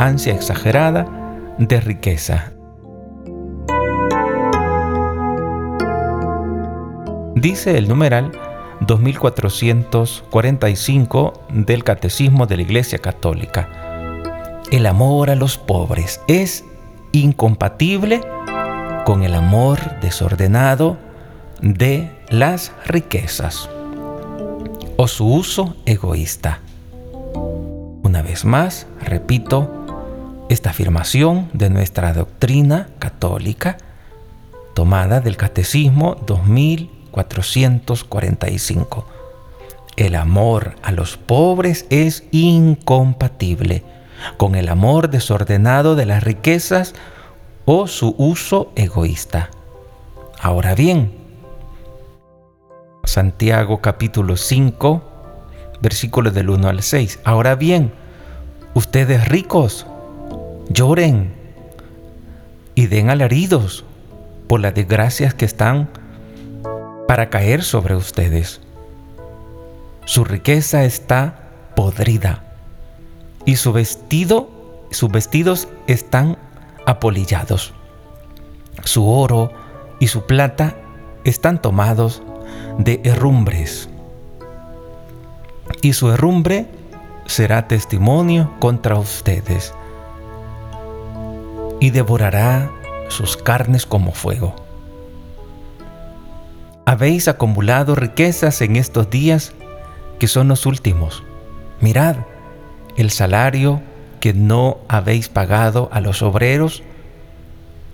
ansia exagerada de riqueza. Dice el numeral 2445 del Catecismo de la Iglesia Católica. El amor a los pobres es incompatible con el amor desordenado de las riquezas o su uso egoísta. Una vez más, repito, esta afirmación de nuestra doctrina católica tomada del Catecismo 2445. El amor a los pobres es incompatible con el amor desordenado de las riquezas o su uso egoísta. Ahora bien, Santiago capítulo 5, versículos del 1 al 6. Ahora bien, ustedes ricos, lloren y den alaridos por las desgracias que están para caer sobre ustedes. Su riqueza está podrida y su vestido, sus vestidos están apolillados. Su oro y su plata están tomados de herrumbres. Y su herrumbre será testimonio contra ustedes y devorará sus carnes como fuego. Habéis acumulado riquezas en estos días que son los últimos. Mirad, el salario que no habéis pagado a los obreros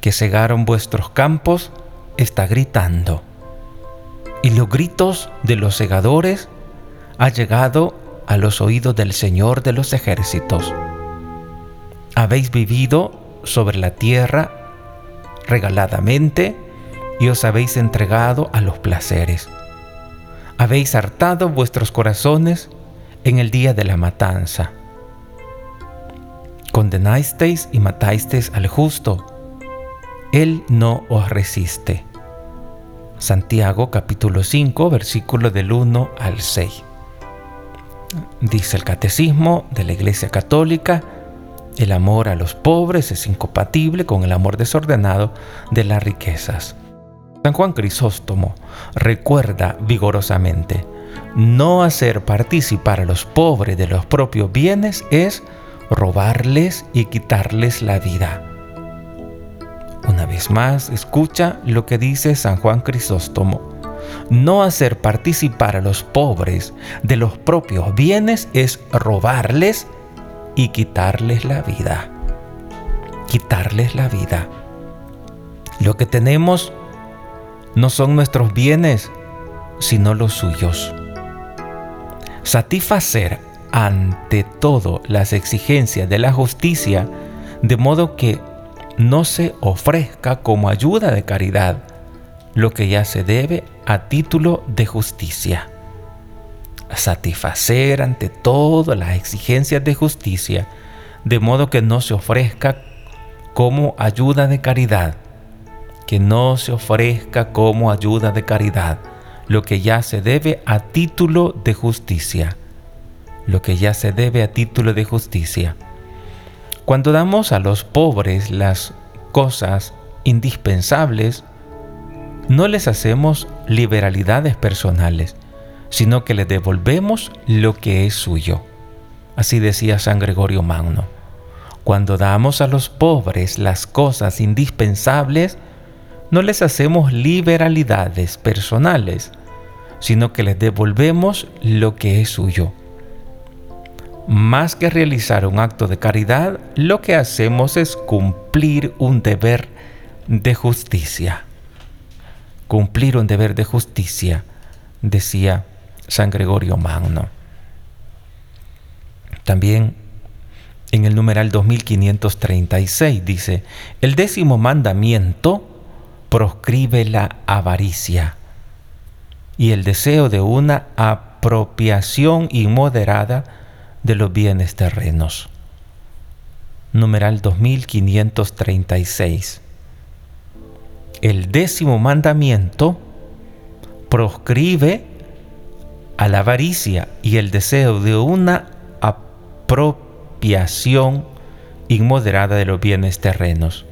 que cegaron vuestros campos está gritando y los gritos de los segadores ha llegado a los oídos del Señor de los ejércitos. Habéis vivido sobre la tierra regaladamente y os habéis entregado a los placeres. Habéis hartado vuestros corazones en el día de la matanza. Condenasteis y matasteis al justo. Él no os resiste. Santiago capítulo 5, versículo del 1 al 6. Dice el Catecismo de la Iglesia Católica, el amor a los pobres es incompatible con el amor desordenado de las riquezas. San Juan Crisóstomo recuerda vigorosamente, no hacer participar a los pobres de los propios bienes es robarles y quitarles la vida. Una vez más, escucha lo que dice San Juan Crisóstomo. No hacer participar a los pobres de los propios bienes es robarles y quitarles la vida. Quitarles la vida. Lo que tenemos no son nuestros bienes, sino los suyos. Satisfacer ante todo las exigencias de la justicia, de modo que no se ofrezca como ayuda de caridad lo que ya se debe a título de justicia. Satisfacer ante todo las exigencias de justicia, de modo que no se ofrezca como ayuda de caridad, que no se ofrezca como ayuda de caridad lo que ya se debe a título de justicia, lo que ya se debe a título de justicia. Cuando damos a los pobres las cosas indispensables, no les hacemos liberalidades personales, sino que les devolvemos lo que es suyo. Así decía San Gregorio Magno. Cuando damos a los pobres las cosas indispensables, no les hacemos liberalidades personales, sino que les devolvemos lo que es suyo. Más que realizar un acto de caridad, lo que hacemos es cumplir un deber de justicia. Cumplir un deber de justicia, decía San Gregorio Magno. También en el numeral 2536 dice, el décimo mandamiento proscribe la avaricia y el deseo de una apropiación inmoderada de los bienes terrenos. Numeral 2536. El décimo mandamiento proscribe a la avaricia y el deseo de una apropiación inmoderada de los bienes terrenos.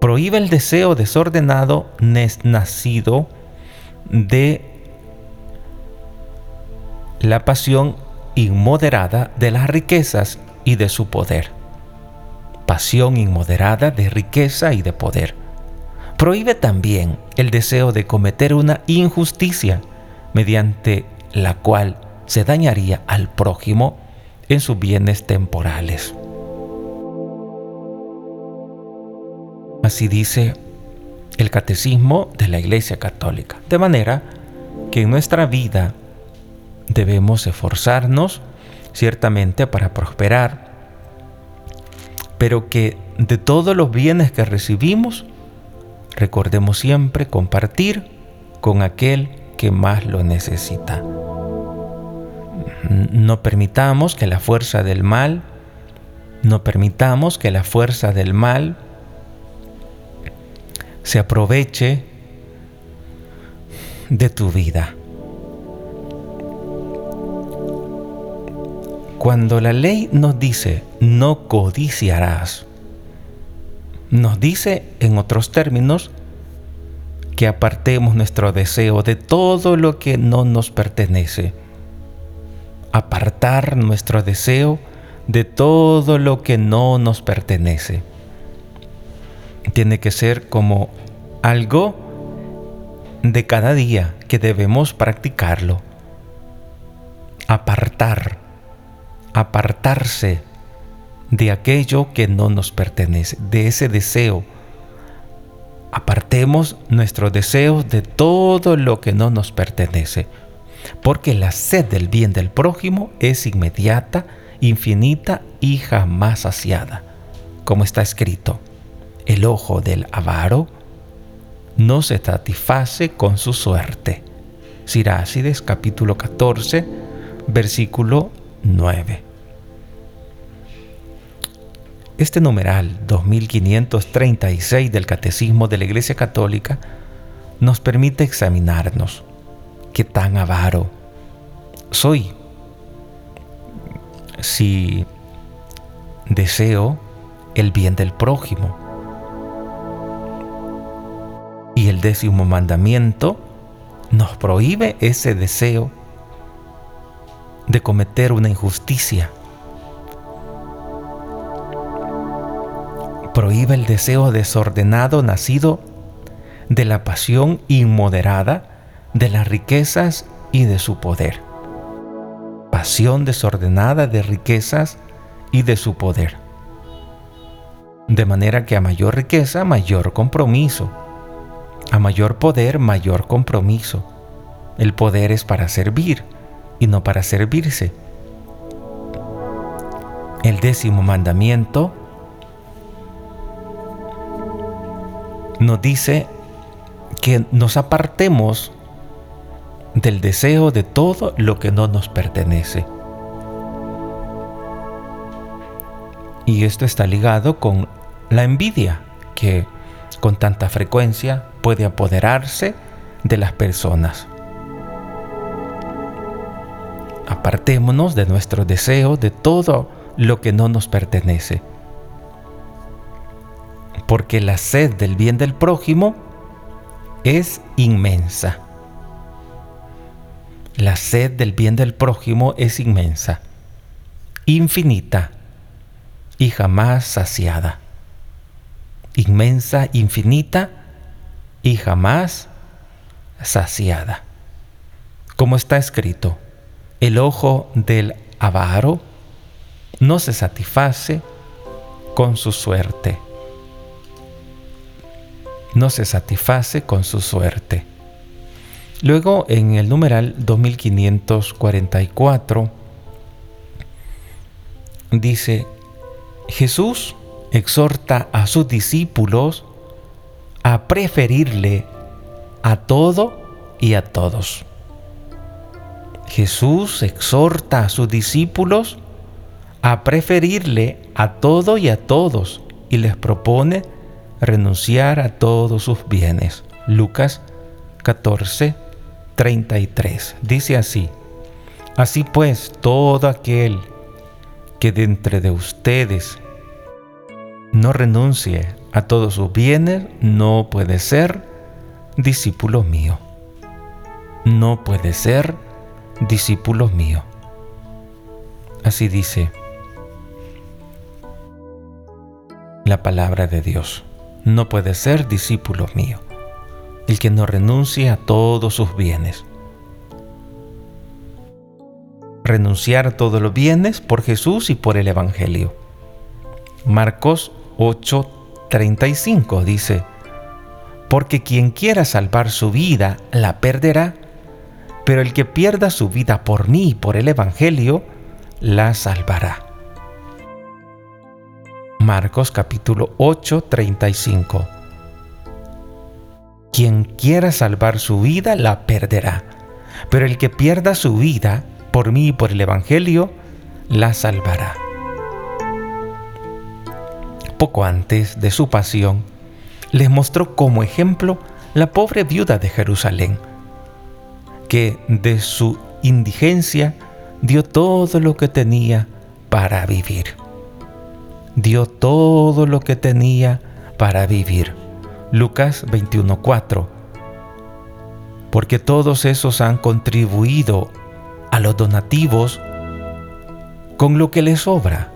Prohíbe el deseo desordenado nacido de la pasión inmoderada de las riquezas y de su poder. Pasión inmoderada de riqueza y de poder. Prohíbe también el deseo de cometer una injusticia mediante la cual se dañaría al prójimo en sus bienes temporales. Así dice el catecismo de la Iglesia Católica. De manera que en nuestra vida debemos esforzarnos ciertamente para prosperar, pero que de todos los bienes que recibimos, recordemos siempre compartir con aquel que más lo necesita. No permitamos que la fuerza del mal, no permitamos que la fuerza del mal se aproveche de tu vida. Cuando la ley nos dice no codiciarás, nos dice en otros términos que apartemos nuestro deseo de todo lo que no nos pertenece. Apartar nuestro deseo de todo lo que no nos pertenece. Tiene que ser como algo de cada día que debemos practicarlo. Apartar apartarse de aquello que no nos pertenece, de ese deseo. Apartemos nuestros deseos de todo lo que no nos pertenece, porque la sed del bien del prójimo es inmediata, infinita y jamás saciada. Como está escrito, el ojo del avaro no se satisface con su suerte. Sirácides capítulo 14, versículo 9. Este numeral 2536 del Catecismo de la Iglesia Católica nos permite examinarnos qué tan avaro soy. Si deseo el bien del prójimo. Y el décimo mandamiento nos prohíbe ese deseo de cometer una injusticia prohíbe el deseo desordenado nacido de la pasión inmoderada de las riquezas y de su poder. Pasión desordenada de riquezas y de su poder. De manera que a mayor riqueza, mayor compromiso. A mayor poder, mayor compromiso. El poder es para servir y no para servirse. El décimo mandamiento nos dice que nos apartemos del deseo de todo lo que no nos pertenece. Y esto está ligado con la envidia que con tanta frecuencia puede apoderarse de las personas. Apartémonos de nuestro deseo de todo lo que no nos pertenece porque la sed del bien del prójimo es inmensa. La sed del bien del prójimo es inmensa, infinita y jamás saciada. Inmensa, infinita y jamás saciada. Como está escrito, el ojo del avaro no se satisface con su suerte no se satisface con su suerte. Luego en el numeral 2544 dice, Jesús exhorta a sus discípulos a preferirle a todo y a todos. Jesús exhorta a sus discípulos a preferirle a todo y a todos y les propone renunciar a todos sus bienes. Lucas 14, 33. Dice así, así pues todo aquel que de entre de ustedes no renuncie a todos sus bienes, no puede ser discípulo mío. No puede ser discípulo mío. Así dice la palabra de Dios. No puede ser discípulo mío el que no renuncie a todos sus bienes. Renunciar a todos los bienes por Jesús y por el Evangelio. Marcos 8:35 dice, porque quien quiera salvar su vida la perderá, pero el que pierda su vida por mí y por el Evangelio, la salvará. Marcos capítulo 8, 35. Quien quiera salvar su vida la perderá, pero el que pierda su vida por mí y por el Evangelio, la salvará. Poco antes de su pasión, les mostró como ejemplo la pobre viuda de Jerusalén, que de su indigencia dio todo lo que tenía para vivir. Dio todo lo que tenía para vivir. Lucas 21:4. Porque todos esos han contribuido a los donativos con lo que les sobra.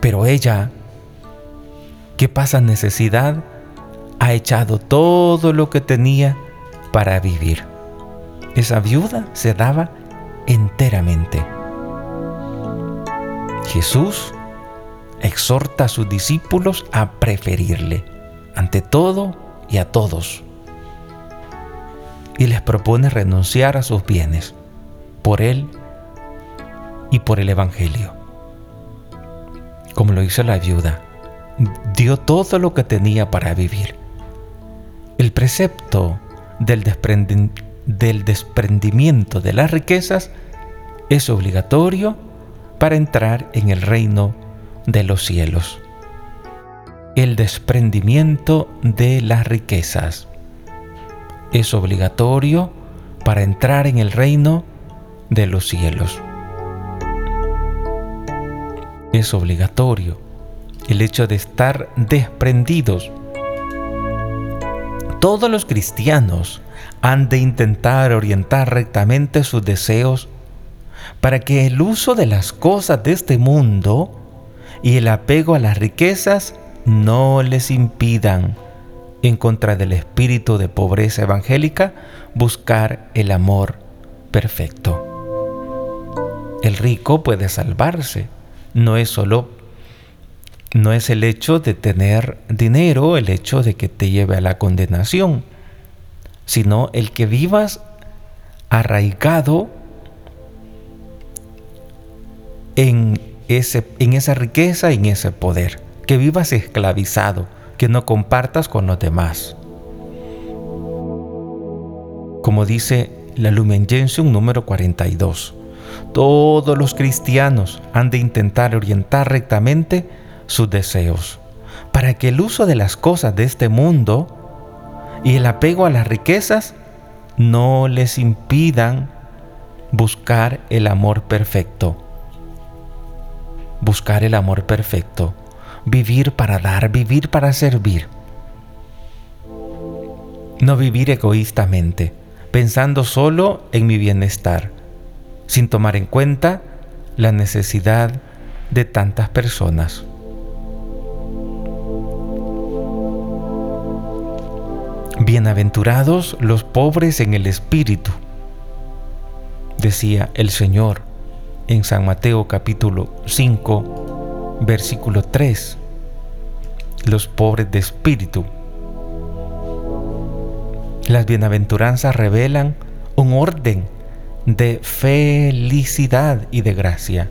Pero ella, que pasa necesidad, ha echado todo lo que tenía para vivir. Esa viuda se daba enteramente. Jesús exhorta a sus discípulos a preferirle ante todo y a todos. Y les propone renunciar a sus bienes por Él y por el Evangelio. Como lo hizo la viuda, dio todo lo que tenía para vivir. El precepto del, del desprendimiento de las riquezas es obligatorio para entrar en el reino de los cielos. El desprendimiento de las riquezas es obligatorio para entrar en el reino de los cielos. Es obligatorio el hecho de estar desprendidos. Todos los cristianos han de intentar orientar rectamente sus deseos para que el uso de las cosas de este mundo y el apego a las riquezas no les impidan, en contra del espíritu de pobreza evangélica, buscar el amor perfecto. El rico puede salvarse, no es solo no es el hecho de tener dinero, el hecho de que te lleve a la condenación, sino el que vivas arraigado en, ese, en esa riqueza, en ese poder, que vivas esclavizado, que no compartas con los demás. Como dice la Lumen Gentium número 42, todos los cristianos han de intentar orientar rectamente sus deseos, para que el uso de las cosas de este mundo y el apego a las riquezas no les impidan buscar el amor perfecto. Buscar el amor perfecto. Vivir para dar, vivir para servir. No vivir egoístamente, pensando solo en mi bienestar, sin tomar en cuenta la necesidad de tantas personas. Bienaventurados los pobres en el espíritu, decía el Señor en San Mateo capítulo 5, versículo 3. Los pobres de espíritu. Las bienaventuranzas revelan un orden de felicidad y de gracia,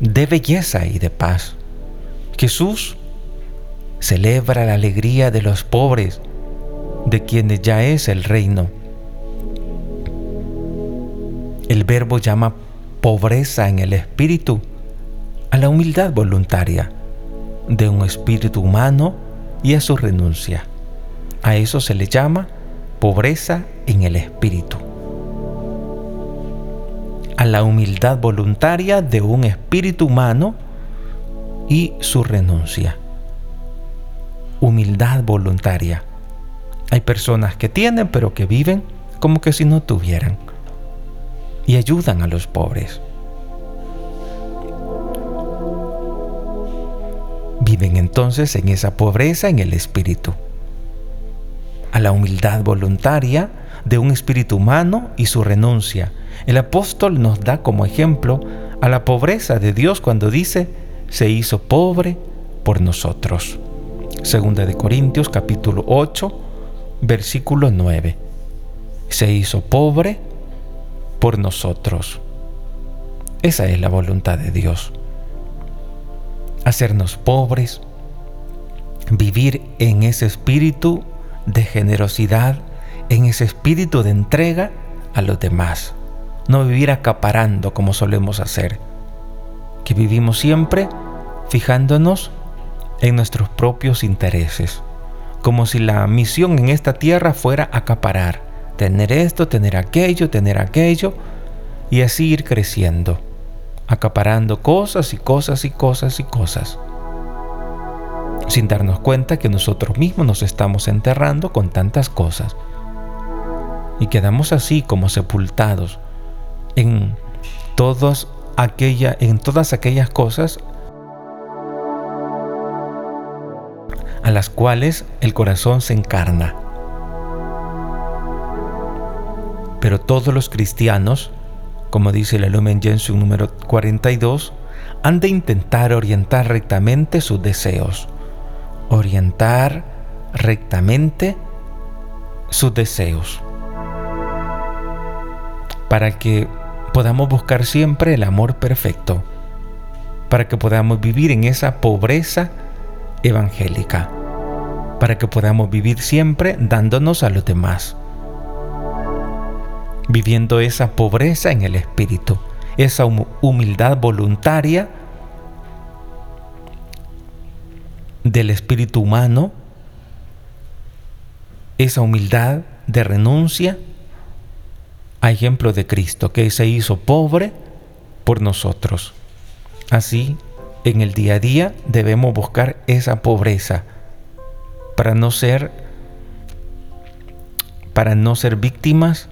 de belleza y de paz. Jesús celebra la alegría de los pobres de quienes ya es el reino. El verbo llama pobreza en el espíritu a la humildad voluntaria de un espíritu humano y a su renuncia. A eso se le llama pobreza en el espíritu. A la humildad voluntaria de un espíritu humano y su renuncia. Humildad voluntaria. Hay personas que tienen pero que viven como que si no tuvieran y ayudan a los pobres. Viven entonces en esa pobreza en el espíritu, a la humildad voluntaria de un espíritu humano y su renuncia. El apóstol nos da como ejemplo a la pobreza de Dios cuando dice, se hizo pobre por nosotros. Segunda de Corintios capítulo 8, versículo 9. Se hizo pobre por nosotros. Esa es la voluntad de Dios. Hacernos pobres, vivir en ese espíritu de generosidad, en ese espíritu de entrega a los demás. No vivir acaparando como solemos hacer, que vivimos siempre fijándonos en nuestros propios intereses, como si la misión en esta tierra fuera acaparar, tener esto, tener aquello, tener aquello, y así ir creciendo, acaparando cosas y cosas y cosas y cosas, sin darnos cuenta que nosotros mismos nos estamos enterrando con tantas cosas y quedamos así como sepultados en, en todas aquellas cosas a las cuales el corazón se encarna. Pero todos los cristianos, como dice el Lumen Gentium número 42, han de intentar orientar rectamente sus deseos. Orientar rectamente sus deseos. Para que podamos buscar siempre el amor perfecto, para que podamos vivir en esa pobreza evangélica, para que podamos vivir siempre dándonos a los demás, viviendo esa pobreza en el espíritu, esa humildad voluntaria del espíritu humano, esa humildad de renuncia a ejemplo de Cristo, que se hizo pobre por nosotros. Así, en el día a día debemos buscar esa pobreza para no ser para no ser víctimas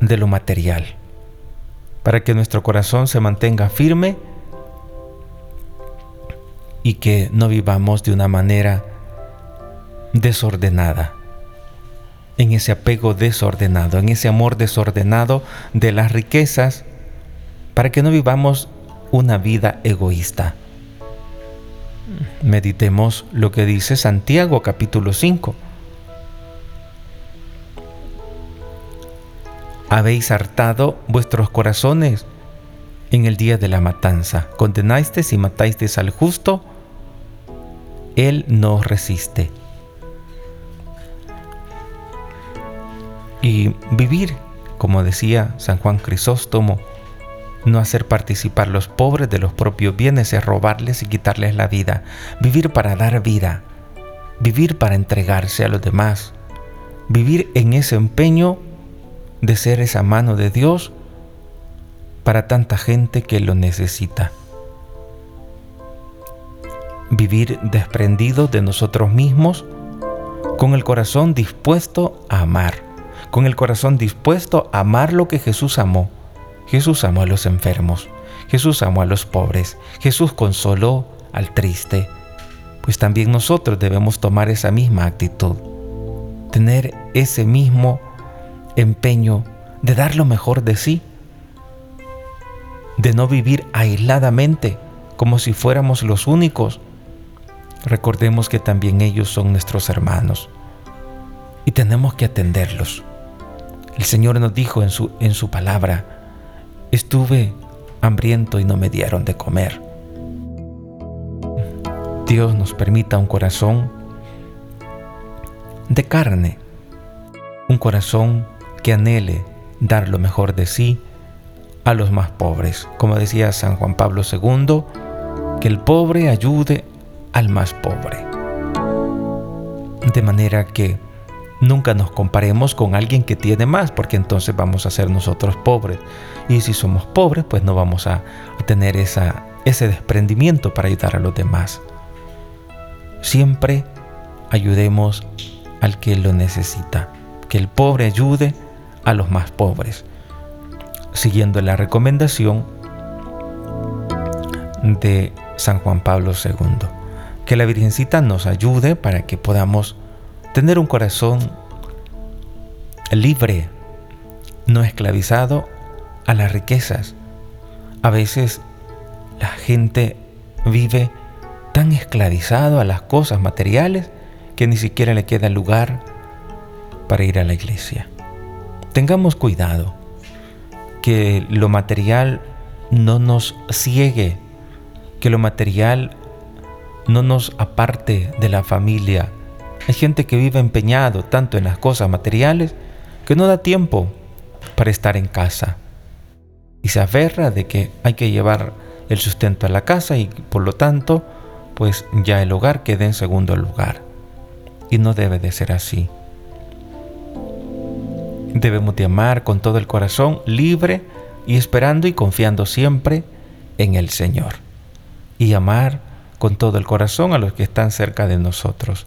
de lo material, para que nuestro corazón se mantenga firme y que no vivamos de una manera desordenada en ese apego desordenado, en ese amor desordenado de las riquezas, para que no vivamos una vida egoísta. Meditemos lo que dice Santiago capítulo 5. Habéis hartado vuestros corazones en el día de la matanza. Condenasteis y matasteis al justo, Él no resiste. y vivir, como decía San Juan Crisóstomo, no hacer participar los pobres de los propios bienes es robarles y quitarles la vida. Vivir para dar vida. Vivir para entregarse a los demás. Vivir en ese empeño de ser esa mano de Dios para tanta gente que lo necesita. Vivir desprendido de nosotros mismos con el corazón dispuesto a amar con el corazón dispuesto a amar lo que Jesús amó. Jesús amó a los enfermos, Jesús amó a los pobres, Jesús consoló al triste. Pues también nosotros debemos tomar esa misma actitud, tener ese mismo empeño de dar lo mejor de sí, de no vivir aisladamente como si fuéramos los únicos. Recordemos que también ellos son nuestros hermanos y tenemos que atenderlos. El Señor nos dijo en su, en su palabra, estuve hambriento y no me dieron de comer. Dios nos permita un corazón de carne, un corazón que anhele dar lo mejor de sí a los más pobres. Como decía San Juan Pablo II, que el pobre ayude al más pobre. De manera que Nunca nos comparemos con alguien que tiene más, porque entonces vamos a ser nosotros pobres. Y si somos pobres, pues no vamos a, tener ese desprendimiento para ayudar a los demás. Siempre ayudemos al que lo necesita. Que el pobre ayude a los más pobres. Siguiendo la recomendación de San Juan Pablo II. Que la Virgencita nos ayude para que podamos tener un corazón libre, no esclavizado a las riquezas. A veces la gente vive tan esclavizado a las cosas materiales que ni siquiera le queda lugar para ir a la iglesia. Tengamos cuidado que lo material no nos ciegue, que lo material no nos aparte de la familia. Hay gente que vive empeñado tanto en las cosas materiales que no da tiempo para estar en casa y se aferra de que hay que llevar el sustento a la casa y por lo tanto pues ya el hogar queda en segundo lugar y no debe de ser así. Debemos de amar con todo el corazón, libre y esperando y confiando siempre en el Señor. Y amar con todo el corazón a los que están cerca de nosotros.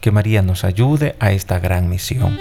Que María nos ayude a esta gran misión.